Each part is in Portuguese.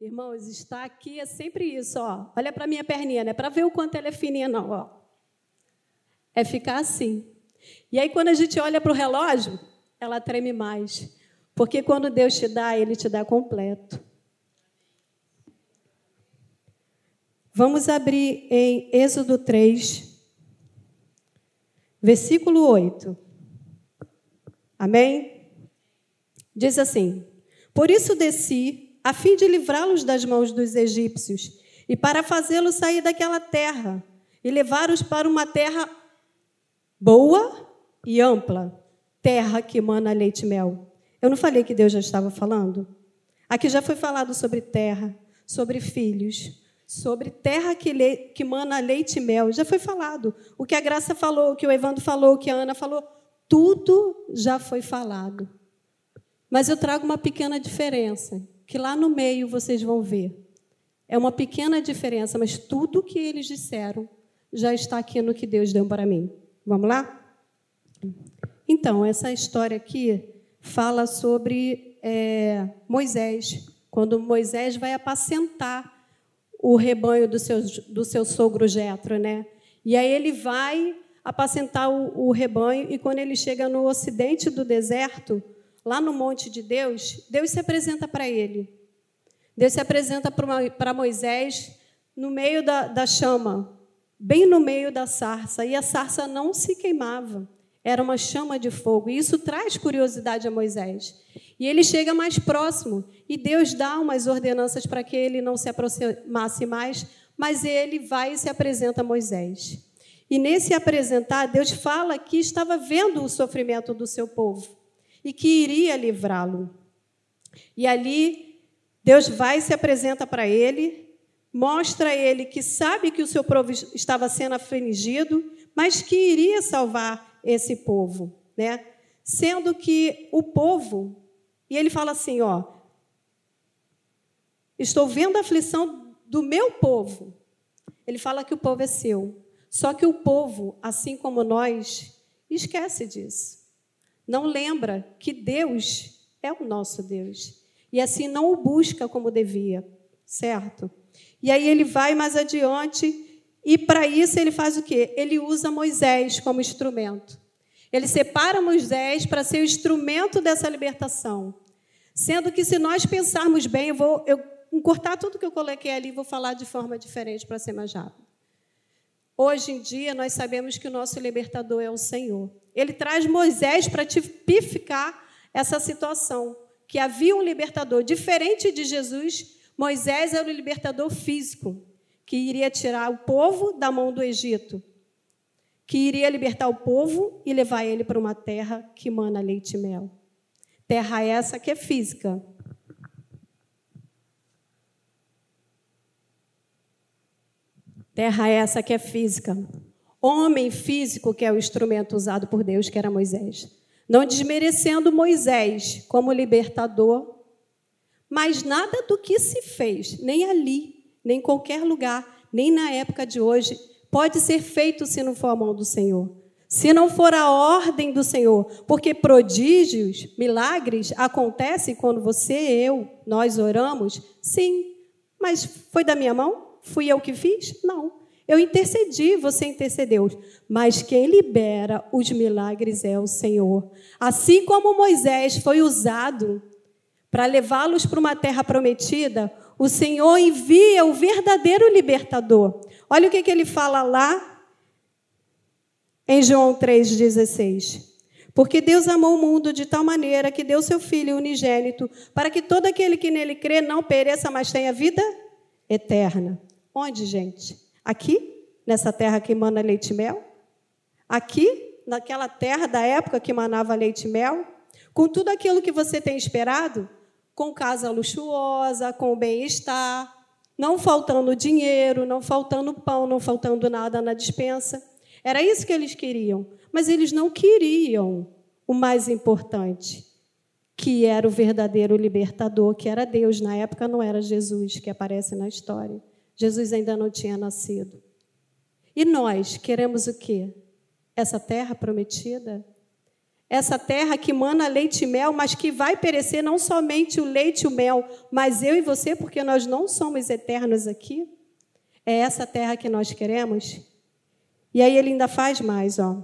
Irmãos, está aqui é sempre isso, ó. Olha para minha perninha, não é para ver o quanto ela é fininha, não, ó. É ficar assim. E aí, quando a gente olha para o relógio, ela treme mais. Porque quando Deus te dá, Ele te dá completo. Vamos abrir em Êxodo 3, versículo 8. Amém? Diz assim: Por isso desci a fim de livrá-los das mãos dos egípcios e para fazê-los sair daquela terra e levá-los para uma terra boa e ampla, terra que emana leite e mel. Eu não falei que Deus já estava falando? Aqui já foi falado sobre terra, sobre filhos, sobre terra que, le, que mana leite e mel. Já foi falado. O que a Graça falou, o que o Evandro falou, o que a Ana falou, tudo já foi falado. Mas eu trago uma pequena diferença que lá no meio vocês vão ver. É uma pequena diferença, mas tudo que eles disseram já está aqui no que Deus deu para mim. Vamos lá? Então, essa história aqui fala sobre é, Moisés, quando Moisés vai apacentar o rebanho do seu, do seu sogro Jetro, né? E aí ele vai apacentar o, o rebanho e quando ele chega no ocidente do deserto, lá no monte de Deus, Deus se apresenta para ele. Deus se apresenta para Moisés no meio da, da chama, bem no meio da sarça, e a sarça não se queimava, era uma chama de fogo, e isso traz curiosidade a Moisés. E ele chega mais próximo, e Deus dá umas ordenanças para que ele não se aproximasse mais, mas ele vai e se apresenta a Moisés. E nesse apresentar, Deus fala que estava vendo o sofrimento do seu povo e que iria livrá-lo. E ali, Deus vai e se apresenta para ele, mostra a ele que sabe que o seu povo estava sendo afligido, mas que iria salvar esse povo, né? Sendo que o povo, e ele fala assim, ó, estou vendo a aflição do meu povo. Ele fala que o povo é seu. Só que o povo, assim como nós, esquece disso não lembra que Deus é o nosso Deus. E assim não o busca como devia, certo? E aí ele vai mais adiante e para isso ele faz o quê? Ele usa Moisés como instrumento. Ele separa Moisés para ser o instrumento dessa libertação. Sendo que se nós pensarmos bem, eu vou eu encurtar tudo que eu coloquei ali e vou falar de forma diferente para ser mais rápido. Hoje em dia, nós sabemos que o nosso libertador é o Senhor. Ele traz Moisés para tipificar essa situação, que havia um libertador diferente de Jesus. Moisés era o libertador físico, que iria tirar o povo da mão do Egito, que iria libertar o povo e levar ele para uma terra que mana leite e mel. Terra essa que é física. Terra essa que é física homem físico, que é o instrumento usado por Deus, que era Moisés. Não desmerecendo Moisés como libertador, mas nada do que se fez, nem ali, nem em qualquer lugar, nem na época de hoje, pode ser feito se não for a mão do Senhor. Se não for a ordem do Senhor, porque prodígios, milagres acontecem quando você, eu, nós oramos, sim, mas foi da minha mão? Fui eu que fiz? Não. Eu intercedi, você intercedeu. Mas quem libera os milagres é o Senhor. Assim como Moisés foi usado para levá-los para uma terra prometida, o Senhor envia o verdadeiro libertador. Olha o que, que ele fala lá em João 3,16. Porque Deus amou o mundo de tal maneira que deu seu Filho unigênito, para que todo aquele que nele crê não pereça, mas tenha vida eterna. Onde, gente? Aqui, nessa terra que emana leite e mel? Aqui, naquela terra da época que manava leite e mel? Com tudo aquilo que você tem esperado? Com casa luxuosa, com bem-estar, não faltando dinheiro, não faltando pão, não faltando nada na dispensa. Era isso que eles queriam. Mas eles não queriam o mais importante, que era o verdadeiro libertador, que era Deus. Na época não era Jesus, que aparece na história. Jesus ainda não tinha nascido. E nós queremos o quê? Essa terra prometida? essa terra que mana leite e mel, mas que vai perecer não somente o leite e o mel, mas eu e você, porque nós não somos eternos aqui? É essa terra que nós queremos? E aí ele ainda faz mais, ó.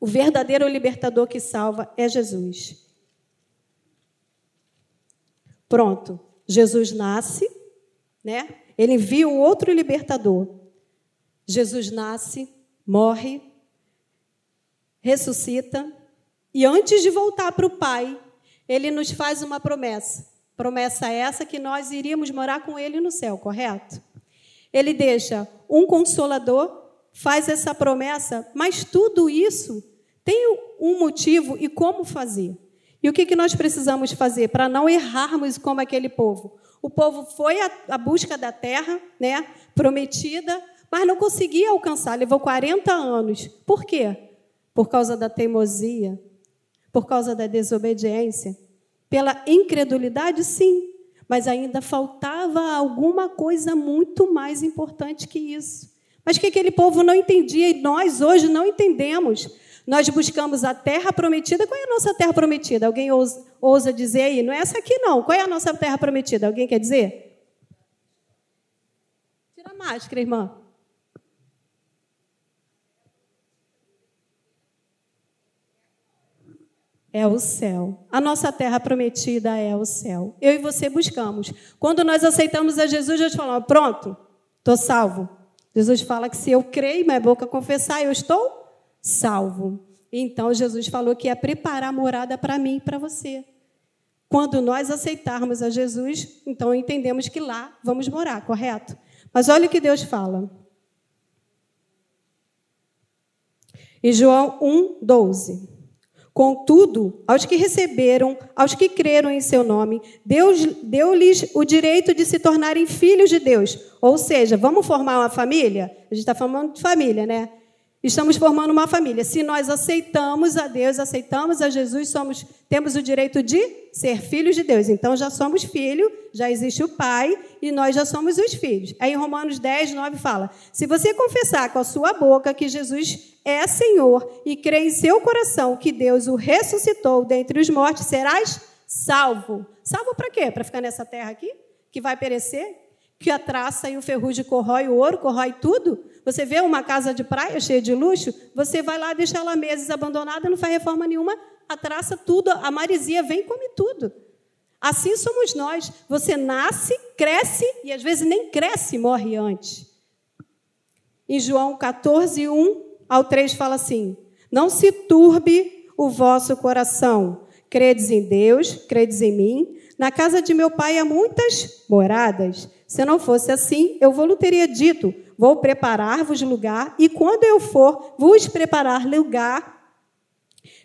O verdadeiro libertador que salva é Jesus. Pronto, Jesus nasce, né? Ele envia o outro libertador. Jesus nasce, morre, ressuscita, e antes de voltar para o Pai, ele nos faz uma promessa. Promessa essa que nós iríamos morar com ele no céu, correto? Ele deixa um consolador, faz essa promessa, mas tudo isso tem um motivo e como fazer. E o que, que nós precisamos fazer para não errarmos como aquele povo? O povo foi à busca da terra né, prometida, mas não conseguia alcançar, levou 40 anos. Por quê? Por causa da teimosia, por causa da desobediência, pela incredulidade, sim, mas ainda faltava alguma coisa muito mais importante que isso. Mas que aquele povo não entendia e nós hoje não entendemos. Nós buscamos a terra prometida. Qual é a nossa terra prometida? Alguém ousa, ousa dizer aí? Não é essa aqui, não. Qual é a nossa terra prometida? Alguém quer dizer? Tira a máscara, irmã. é o céu. A nossa terra prometida é o céu. Eu e você buscamos. Quando nós aceitamos a Jesus, Jesus fala: pronto, estou salvo. Jesus fala que se eu creio, minha boca confessar, eu estou salvo. Então Jesus falou que ia preparar morada para mim e para você. Quando nós aceitarmos a Jesus, então entendemos que lá vamos morar, correto? Mas olha o que Deus fala. Em João 1, 12. Contudo, aos que receberam, aos que creram em seu nome, Deus deu-lhes o direito de se tornarem filhos de Deus. Ou seja, vamos formar uma família? A gente está formando de família, né? Estamos formando uma família. Se nós aceitamos a Deus, aceitamos a Jesus, somos, temos o direito de ser filhos de Deus. Então já somos filhos, já existe o Pai e nós já somos os filhos. Aí em Romanos 10, 9 fala: Se você confessar com a sua boca que Jesus é Senhor e crer em seu coração que Deus o ressuscitou dentre os mortos, serás salvo. Salvo para quê? Para ficar nessa terra aqui? Que vai perecer? Que a traça e o ferrugem corrói o ouro, corrói tudo? Você vê uma casa de praia cheia de luxo, você vai lá deixar ela meses abandonada, não faz reforma nenhuma, a traça tudo, a marisia vem e come tudo. Assim somos nós. Você nasce, cresce e às vezes nem cresce morre antes. Em João 14, 1 ao 3 fala assim: Não se turbe o vosso coração. Credes em Deus, credes em mim. Na casa de meu pai há muitas moradas. Se não fosse assim, eu vou lhe teria dito: Vou preparar-vos lugar, e quando eu for vos preparar lugar,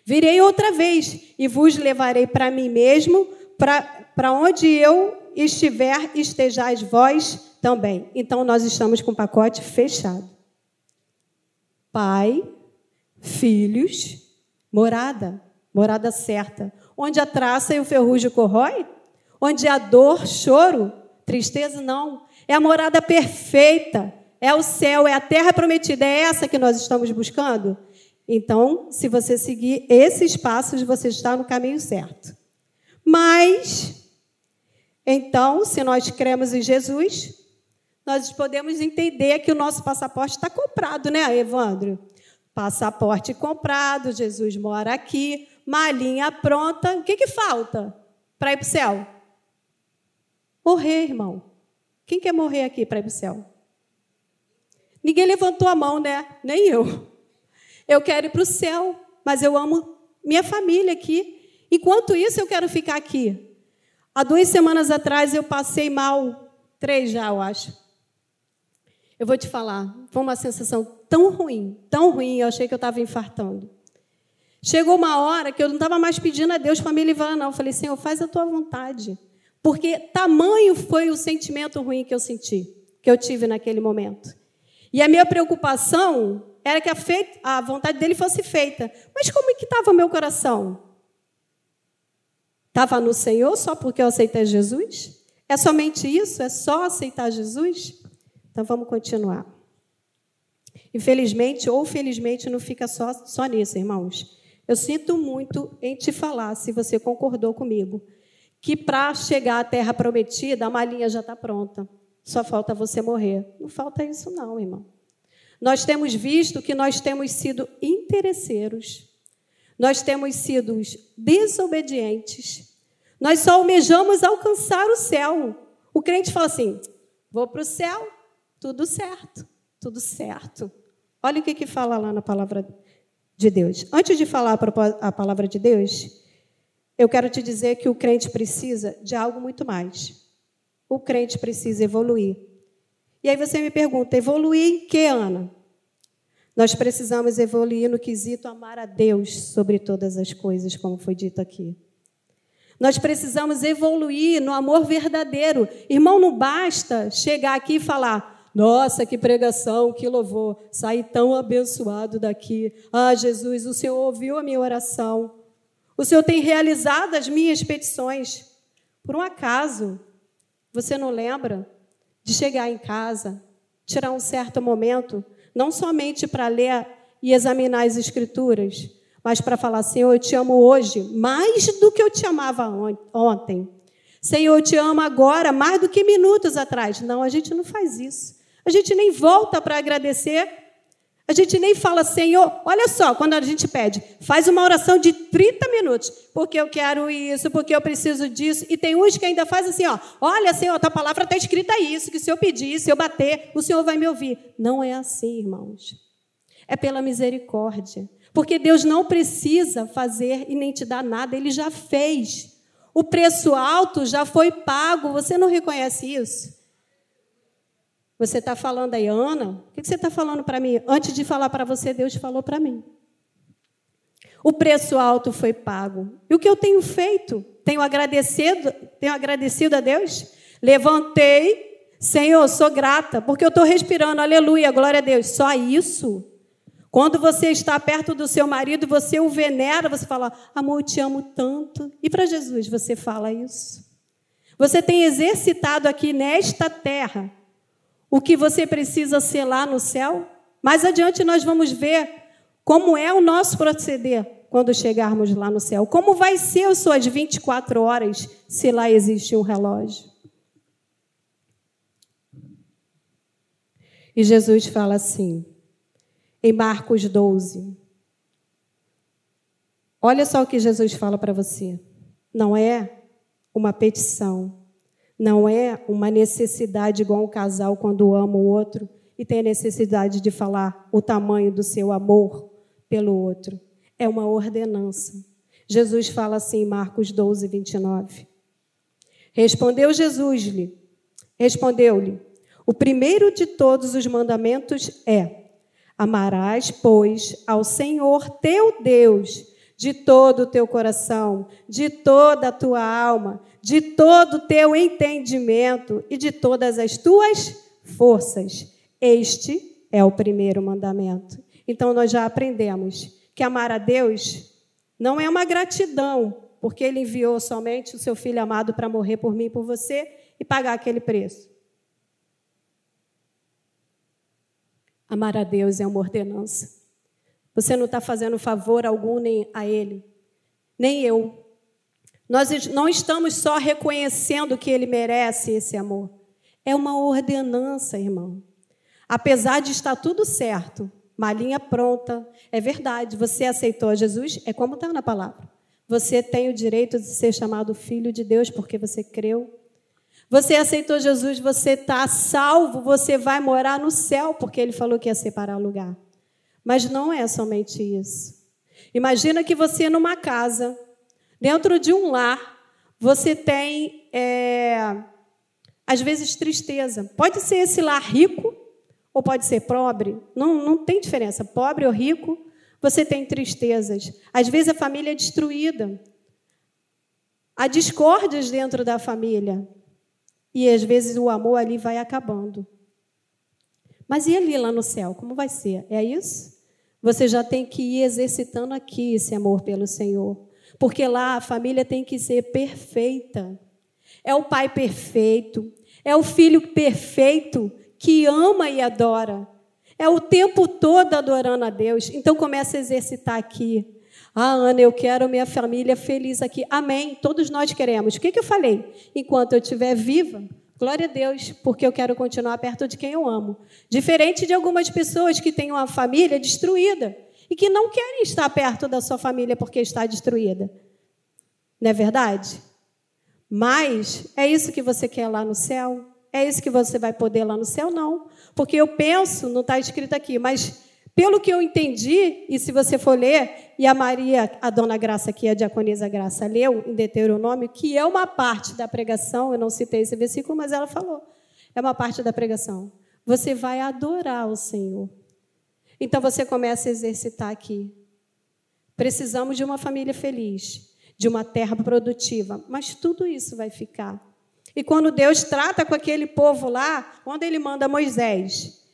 virei outra vez e vos levarei para mim mesmo, para onde eu estiver, estejais vós também. Então, nós estamos com o pacote fechado. Pai, filhos, morada, morada certa. Onde a traça e o ferrugem corrói? Onde a dor, choro, tristeza, não. É a morada perfeita é o céu, é a terra prometida, é essa que nós estamos buscando? Então, se você seguir esses passos, você está no caminho certo. Mas, então, se nós cremos em Jesus, nós podemos entender que o nosso passaporte está comprado, né, Evandro? Passaporte comprado, Jesus mora aqui, malinha pronta. O que, que falta para ir para o céu? Morrer, irmão. Quem quer morrer aqui para ir para o céu? Ninguém levantou a mão, né? Nem eu. Eu quero ir para o céu, mas eu amo minha família aqui. Enquanto isso, eu quero ficar aqui. Há duas semanas atrás eu passei mal, três já, eu acho. Eu vou te falar, foi uma sensação tão ruim, tão ruim, eu achei que eu estava infartando. Chegou uma hora que eu não estava mais pedindo a Deus para me livrar, não. Eu falei, Senhor, faz a tua vontade. Porque tamanho foi o sentimento ruim que eu senti, que eu tive naquele momento. E a minha preocupação era que a, feita, a vontade dele fosse feita. Mas como é que estava meu coração? Estava no Senhor só porque eu aceitei Jesus? É somente isso? É só aceitar Jesus? Então vamos continuar. Infelizmente ou felizmente não fica só, só nisso, irmãos. Eu sinto muito em te falar, se você concordou comigo, que para chegar à terra prometida, a malinha já está pronta. Só falta você morrer. Não falta isso, não, irmão. Nós temos visto que nós temos sido interesseiros, nós temos sido desobedientes, nós só almejamos alcançar o céu. O crente fala assim: vou para o céu, tudo certo, tudo certo. Olha o que, que fala lá na palavra de Deus. Antes de falar a palavra de Deus, eu quero te dizer que o crente precisa de algo muito mais. O crente precisa evoluir. E aí você me pergunta: evoluir em que, Ana? Nós precisamos evoluir no quesito amar a Deus sobre todas as coisas, como foi dito aqui. Nós precisamos evoluir no amor verdadeiro. Irmão, não basta chegar aqui e falar: nossa, que pregação, que louvor, saí tão abençoado daqui. Ah, Jesus, o Senhor ouviu a minha oração. O Senhor tem realizado as minhas petições. Por um acaso, você não lembra de chegar em casa, tirar um certo momento, não somente para ler e examinar as Escrituras, mas para falar: Senhor, eu te amo hoje mais do que eu te amava ontem. Senhor, eu te amo agora mais do que minutos atrás. Não, a gente não faz isso. A gente nem volta para agradecer a gente nem fala, Senhor, olha só, quando a gente pede, faz uma oração de 30 minutos, porque eu quero isso, porque eu preciso disso. E tem uns que ainda fazem assim, ó, olha, Senhor, tua palavra está escrita isso, que se eu pedir, se eu bater, o Senhor vai me ouvir. Não é assim, irmãos. É pela misericórdia. Porque Deus não precisa fazer e nem te dar nada, Ele já fez. O preço alto já foi pago, você não reconhece isso? Você está falando aí, Ana? O que você está falando para mim? Antes de falar para você, Deus falou para mim. O preço alto foi pago. E o que eu tenho feito? Tenho agradecido, tenho agradecido a Deus? Levantei, Senhor, sou grata, porque eu estou respirando, aleluia, glória a Deus. Só isso. Quando você está perto do seu marido, você o venera, você fala, amor, eu te amo tanto. E para Jesus você fala isso? Você tem exercitado aqui nesta terra o que você precisa ser lá no céu. Mais adiante nós vamos ver como é o nosso proceder quando chegarmos lá no céu. Como vai ser as suas 24 horas se lá existe um relógio. E Jesus fala assim, em Marcos 12. Olha só o que Jesus fala para você. Não é uma petição, não é uma necessidade igual um casal quando ama o outro e tem a necessidade de falar o tamanho do seu amor pelo outro. É uma ordenança. Jesus fala assim em Marcos 12, 29. Respondeu Jesus-lhe, respondeu-lhe, o primeiro de todos os mandamentos é: amarás, pois, ao Senhor teu Deus de todo o teu coração, de toda a tua alma, de todo o teu entendimento e de todas as tuas forças. Este é o primeiro mandamento. Então nós já aprendemos que amar a Deus não é uma gratidão, porque ele enviou somente o seu filho amado para morrer por mim e por você e pagar aquele preço. Amar a Deus é uma ordenança. Você não está fazendo favor algum nem a Ele, nem eu. Nós não estamos só reconhecendo que ele merece esse amor. É uma ordenança, irmão. Apesar de estar tudo certo, malinha pronta, é verdade, você aceitou Jesus, é como está na palavra. Você tem o direito de ser chamado filho de Deus porque você creu. Você aceitou Jesus, você está salvo, você vai morar no céu porque ele falou que ia separar o lugar. Mas não é somente isso. Imagina que você numa casa Dentro de um lar, você tem, é, às vezes, tristeza. Pode ser esse lar rico ou pode ser pobre, não, não tem diferença. Pobre ou rico, você tem tristezas. Às vezes a família é destruída. Há discórdias dentro da família. E às vezes o amor ali vai acabando. Mas e ali lá no céu? Como vai ser? É isso? Você já tem que ir exercitando aqui esse amor pelo Senhor. Porque lá a família tem que ser perfeita. É o pai perfeito, é o filho perfeito que ama e adora. É o tempo todo adorando a Deus. Então começa a exercitar aqui. Ah, Ana, eu quero minha família feliz aqui. Amém. Todos nós queremos. O que, que eu falei? Enquanto eu estiver viva, glória a Deus, porque eu quero continuar perto de quem eu amo. Diferente de algumas pessoas que têm uma família destruída e que não querem estar perto da sua família porque está destruída. Não é verdade? Mas é isso que você quer lá no céu? É isso que você vai poder lá no céu? Não. Porque eu penso, não está escrito aqui, mas pelo que eu entendi, e se você for ler, e a Maria, a dona Graça aqui, a diaconisa Graça, leu em Deuteronômio, que é uma parte da pregação, eu não citei esse versículo, mas ela falou, é uma parte da pregação. Você vai adorar o Senhor. Então você começa a exercitar aqui. Precisamos de uma família feliz, de uma terra produtiva, mas tudo isso vai ficar. E quando Deus trata com aquele povo lá, quando ele manda Moisés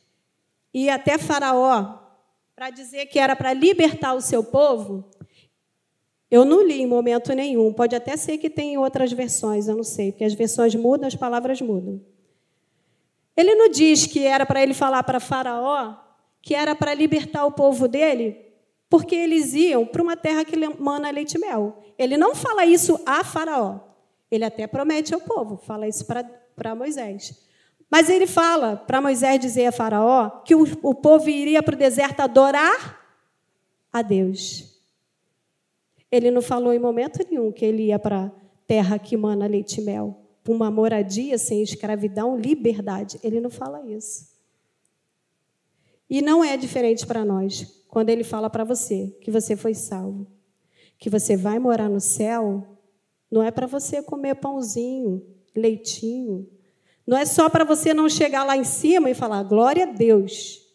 e até Faraó para dizer que era para libertar o seu povo, eu não li em momento nenhum. Pode até ser que tenha outras versões, eu não sei, porque as versões mudam, as palavras mudam. Ele não diz que era para ele falar para Faraó que era para libertar o povo dele, porque eles iam para uma terra que mana leite e mel. Ele não fala isso a Faraó. Ele até promete ao povo, fala isso para Moisés. Mas ele fala para Moisés dizer a Faraó que o, o povo iria para o deserto adorar a Deus. Ele não falou em momento nenhum que ele ia para a terra que mana leite e mel, para uma moradia sem escravidão, liberdade. Ele não fala isso. E não é diferente para nós quando ele fala para você que você foi salvo, que você vai morar no céu. Não é para você comer pãozinho, leitinho, não é só para você não chegar lá em cima e falar glória a Deus.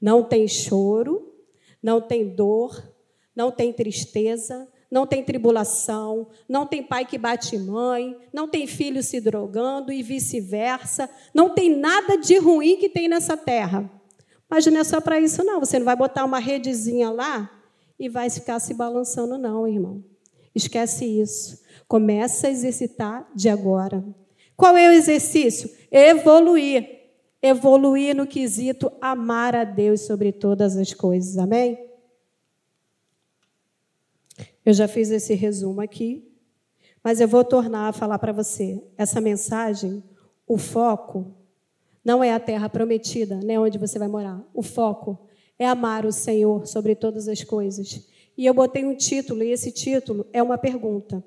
Não tem choro, não tem dor, não tem tristeza, não tem tribulação, não tem pai que bate mãe, não tem filho se drogando e vice-versa. Não tem nada de ruim que tem nessa terra. Mas não é só para isso, não. Você não vai botar uma redezinha lá e vai ficar se balançando, não, irmão. Esquece isso. Começa a exercitar de agora. Qual é o exercício? Evoluir. Evoluir no quesito amar a Deus sobre todas as coisas. Amém? Eu já fiz esse resumo aqui, mas eu vou tornar a falar para você. Essa mensagem, o foco não é a terra prometida, nem onde você vai morar. O foco é amar o Senhor sobre todas as coisas. E eu botei um título, e esse título é uma pergunta.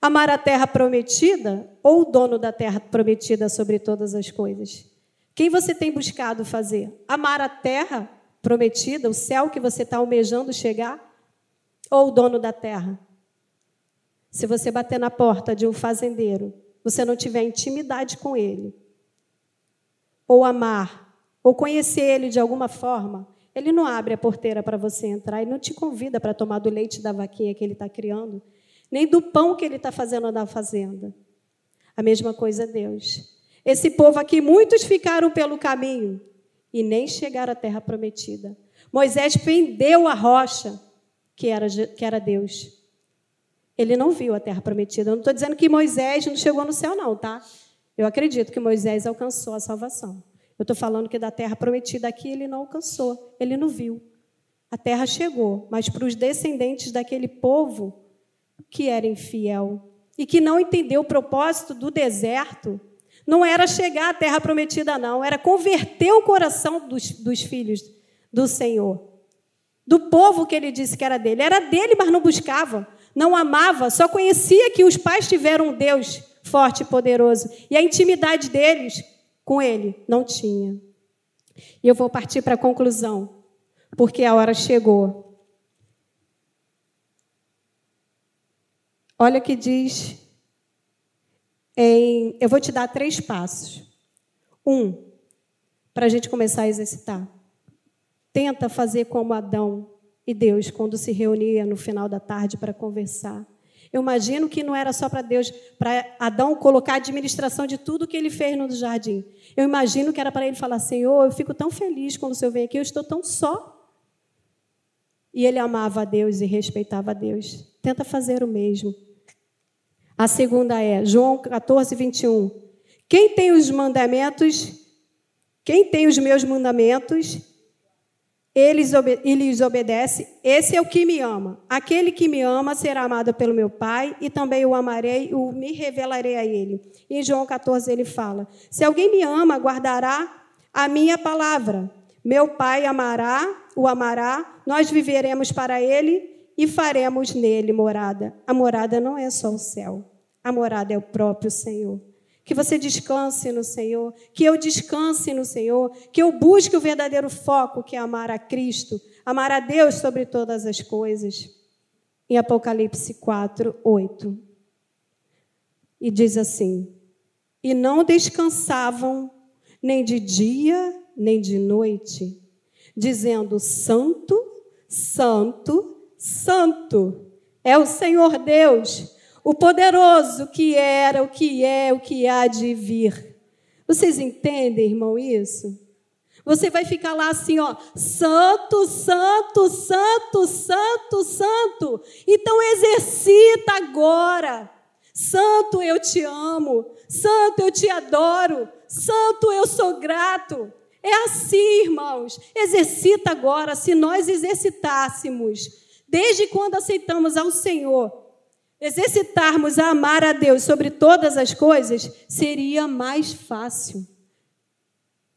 Amar a terra prometida ou o dono da terra prometida sobre todas as coisas? Quem você tem buscado fazer? Amar a terra prometida, o céu que você está almejando chegar? Ou o dono da terra? Se você bater na porta de um fazendeiro, você não tiver intimidade com ele, ou amar, ou conhecer ele de alguma forma, ele não abre a porteira para você entrar e não te convida para tomar do leite da vaquinha que ele está criando nem do pão que ele está fazendo na fazenda. A mesma coisa é Deus. Esse povo aqui, muitos ficaram pelo caminho e nem chegaram à terra prometida. Moisés prendeu a rocha, que era, que era Deus. Ele não viu a terra prometida. Eu não estou dizendo que Moisés não chegou no céu, não, tá? Eu acredito que Moisés alcançou a salvação. Eu estou falando que da terra prometida aqui ele não alcançou, ele não viu. A terra chegou, mas para os descendentes daquele povo, que era infiel e que não entendeu o propósito do deserto, não era chegar à terra prometida, não, era converter o coração dos, dos filhos do Senhor, do povo que ele disse que era dele. Era dele, mas não buscava, não amava, só conhecia que os pais tiveram um Deus forte e poderoso, e a intimidade deles com ele não tinha. E eu vou partir para a conclusão, porque a hora chegou. Olha o que diz em. Eu vou te dar três passos. Um, para a gente começar a exercitar. Tenta fazer como Adão e Deus, quando se reunia no final da tarde para conversar. Eu imagino que não era só para Deus, para Adão colocar a administração de tudo que ele fez no jardim. Eu imagino que era para ele falar: Senhor, eu fico tão feliz quando o Senhor vem aqui, eu estou tão só. E ele amava a Deus e respeitava a Deus. Tenta fazer o mesmo. A segunda é João 14, 21. Quem tem os mandamentos, quem tem os meus mandamentos, ele lhes obedece, esse é o que me ama. Aquele que me ama será amado pelo meu Pai, e também o amarei, o me revelarei a ele. E em João 14 ele fala: Se alguém me ama, guardará a minha palavra. Meu Pai amará, o amará, nós viveremos para ele e faremos nele morada. A morada não é só o céu, a morada é o próprio Senhor. Que você descanse no Senhor, que eu descanse no Senhor, que eu busque o verdadeiro foco, que é amar a Cristo, amar a Deus sobre todas as coisas. Em Apocalipse 4, 8. E diz assim: E não descansavam nem de dia, nem de noite, dizendo: Santo, Santo, Santo é o Senhor Deus o poderoso que era, o que é, o que há de vir. Vocês entendem, irmão, isso? Você vai ficar lá assim, ó, santo, santo, santo, santo, santo. Então exercita agora. Santo, eu te amo. Santo, eu te adoro. Santo, eu sou grato. É assim, irmãos. Exercita agora. Se nós exercitássemos, desde quando aceitamos ao Senhor, exercitarmos a amar a Deus sobre todas as coisas, seria mais fácil.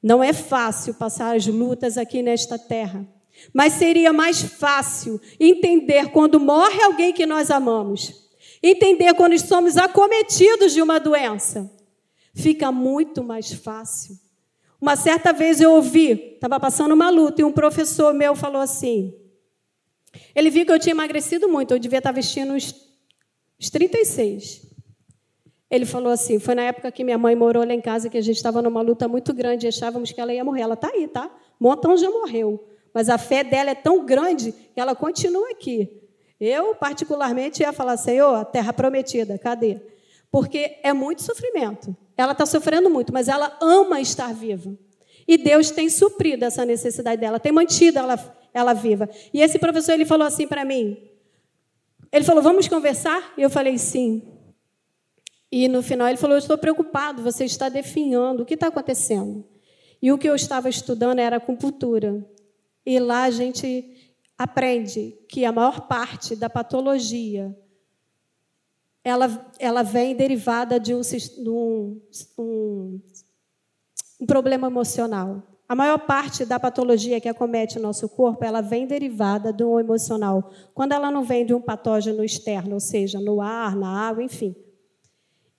Não é fácil passar as lutas aqui nesta terra, mas seria mais fácil entender quando morre alguém que nós amamos, entender quando somos acometidos de uma doença. Fica muito mais fácil. Uma certa vez eu ouvi, estava passando uma luta, e um professor meu falou assim: ele viu que eu tinha emagrecido muito, eu devia estar vestindo uns os 36. Ele falou assim: foi na época que minha mãe morou lá em casa, que a gente estava numa luta muito grande e achávamos que ela ia morrer. Ela está aí, tá? Montão já morreu. Mas a fé dela é tão grande que ela continua aqui. Eu, particularmente, ia falar: Senhor, a terra prometida, cadê? Porque é muito sofrimento. Ela está sofrendo muito, mas ela ama estar viva. E Deus tem suprido essa necessidade dela, tem mantido ela, ela viva. E esse professor ele falou assim para mim: ele falou: Vamos conversar? E eu falei: Sim. E no final ele falou: estou preocupado, você está definhando, o que está acontecendo? E o que eu estava estudando era acupuntura. E lá a gente aprende que a maior parte da patologia ela, ela vem derivada de um, um, um problema emocional. A maior parte da patologia que acomete o nosso corpo, ela vem derivada do emocional, quando ela não vem de um patógeno externo, ou seja, no ar, na água, enfim.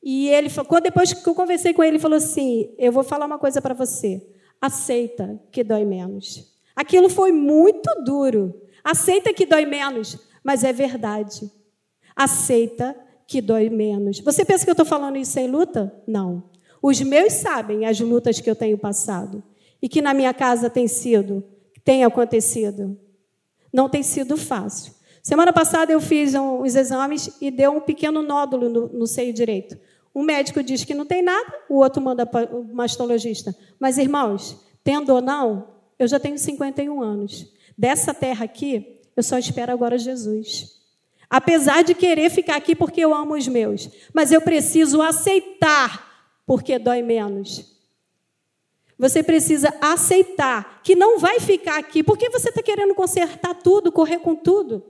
E ele, quando depois que eu conversei com ele, ele falou assim: "Eu vou falar uma coisa para você. Aceita que dói menos." Aquilo foi muito duro. Aceita que dói menos, mas é verdade. Aceita que dói menos. Você pensa que eu estou falando isso sem luta? Não. Os meus sabem as lutas que eu tenho passado e que na minha casa tem sido, tem acontecido. Não tem sido fácil. Semana passada eu fiz os exames e deu um pequeno nódulo no, no seio direito. Um médico diz que não tem nada, o outro manda para o mastologista. Mas, irmãos, tendo ou não, eu já tenho 51 anos. Dessa terra aqui, eu só espero agora Jesus. Apesar de querer ficar aqui porque eu amo os meus, mas eu preciso aceitar porque dói menos. Você precisa aceitar que não vai ficar aqui. Por que você está querendo consertar tudo, correr com tudo?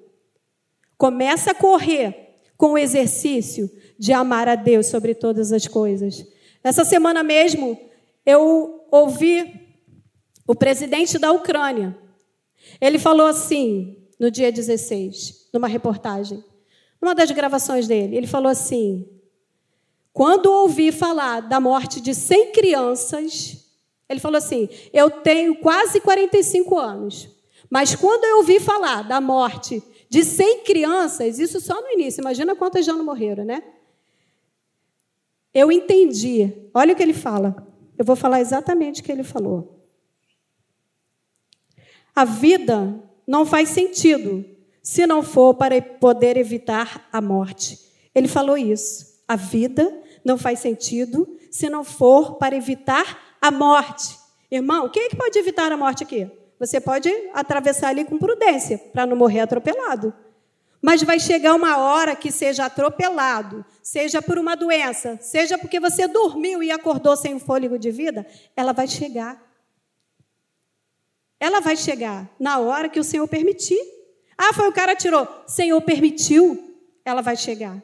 Começa a correr com o exercício de amar a Deus sobre todas as coisas. Essa semana mesmo, eu ouvi o presidente da Ucrânia. Ele falou assim, no dia 16, numa reportagem, numa das gravações dele, ele falou assim: quando ouvi falar da morte de 100 crianças, ele falou assim: Eu tenho quase 45 anos, mas quando eu ouvi falar da morte de 100 crianças, isso só no início, imagina quantas já não morreram, né? Eu entendi. Olha o que ele fala. Eu vou falar exatamente o que ele falou. A vida não faz sentido se não for para poder evitar a morte. Ele falou isso. A vida não faz sentido se não for para evitar a morte. Irmão, quem é que pode evitar a morte aqui? Você pode atravessar ali com prudência, para não morrer atropelado. Mas vai chegar uma hora que seja atropelado, seja por uma doença, seja porque você dormiu e acordou sem fôlego de vida, ela vai chegar. ela vai chegar na hora que o Senhor permitir. Ah, foi o cara tirou. Senhor permitiu, ela vai chegar.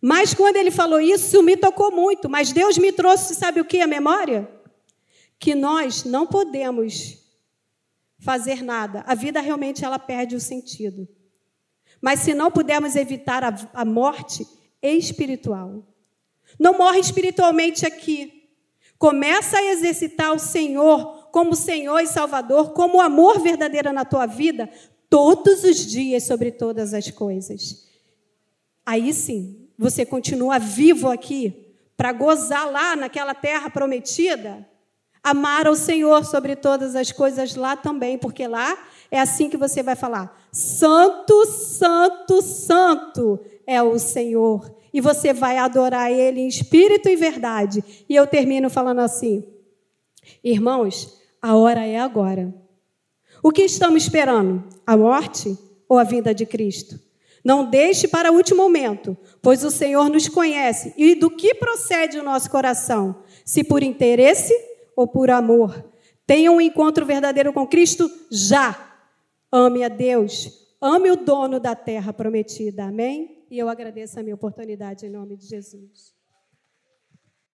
Mas quando ele falou isso, me tocou muito. Mas Deus me trouxe, sabe o que? A memória? Que nós não podemos fazer nada. A vida realmente ela perde o sentido. Mas se não pudermos evitar a, a morte espiritual, não morre espiritualmente aqui. Começa a exercitar o Senhor como Senhor e Salvador, como amor verdadeiro na tua vida, todos os dias sobre todas as coisas. Aí sim, você continua vivo aqui para gozar lá naquela terra prometida, amar ao Senhor sobre todas as coisas lá também, porque lá é assim que você vai falar: Santo, Santo, Santo é o Senhor e você vai adorar Ele em espírito e verdade. E eu termino falando assim: irmãos, a hora é agora. O que estamos esperando? A morte ou a vinda de Cristo? Não deixe para o último momento, pois o Senhor nos conhece e do que procede o nosso coração, se por interesse ou por amor. Tenha um encontro verdadeiro com Cristo já. Ame a Deus, ame o dono da terra prometida. Amém? E eu agradeço a minha oportunidade em nome de Jesus.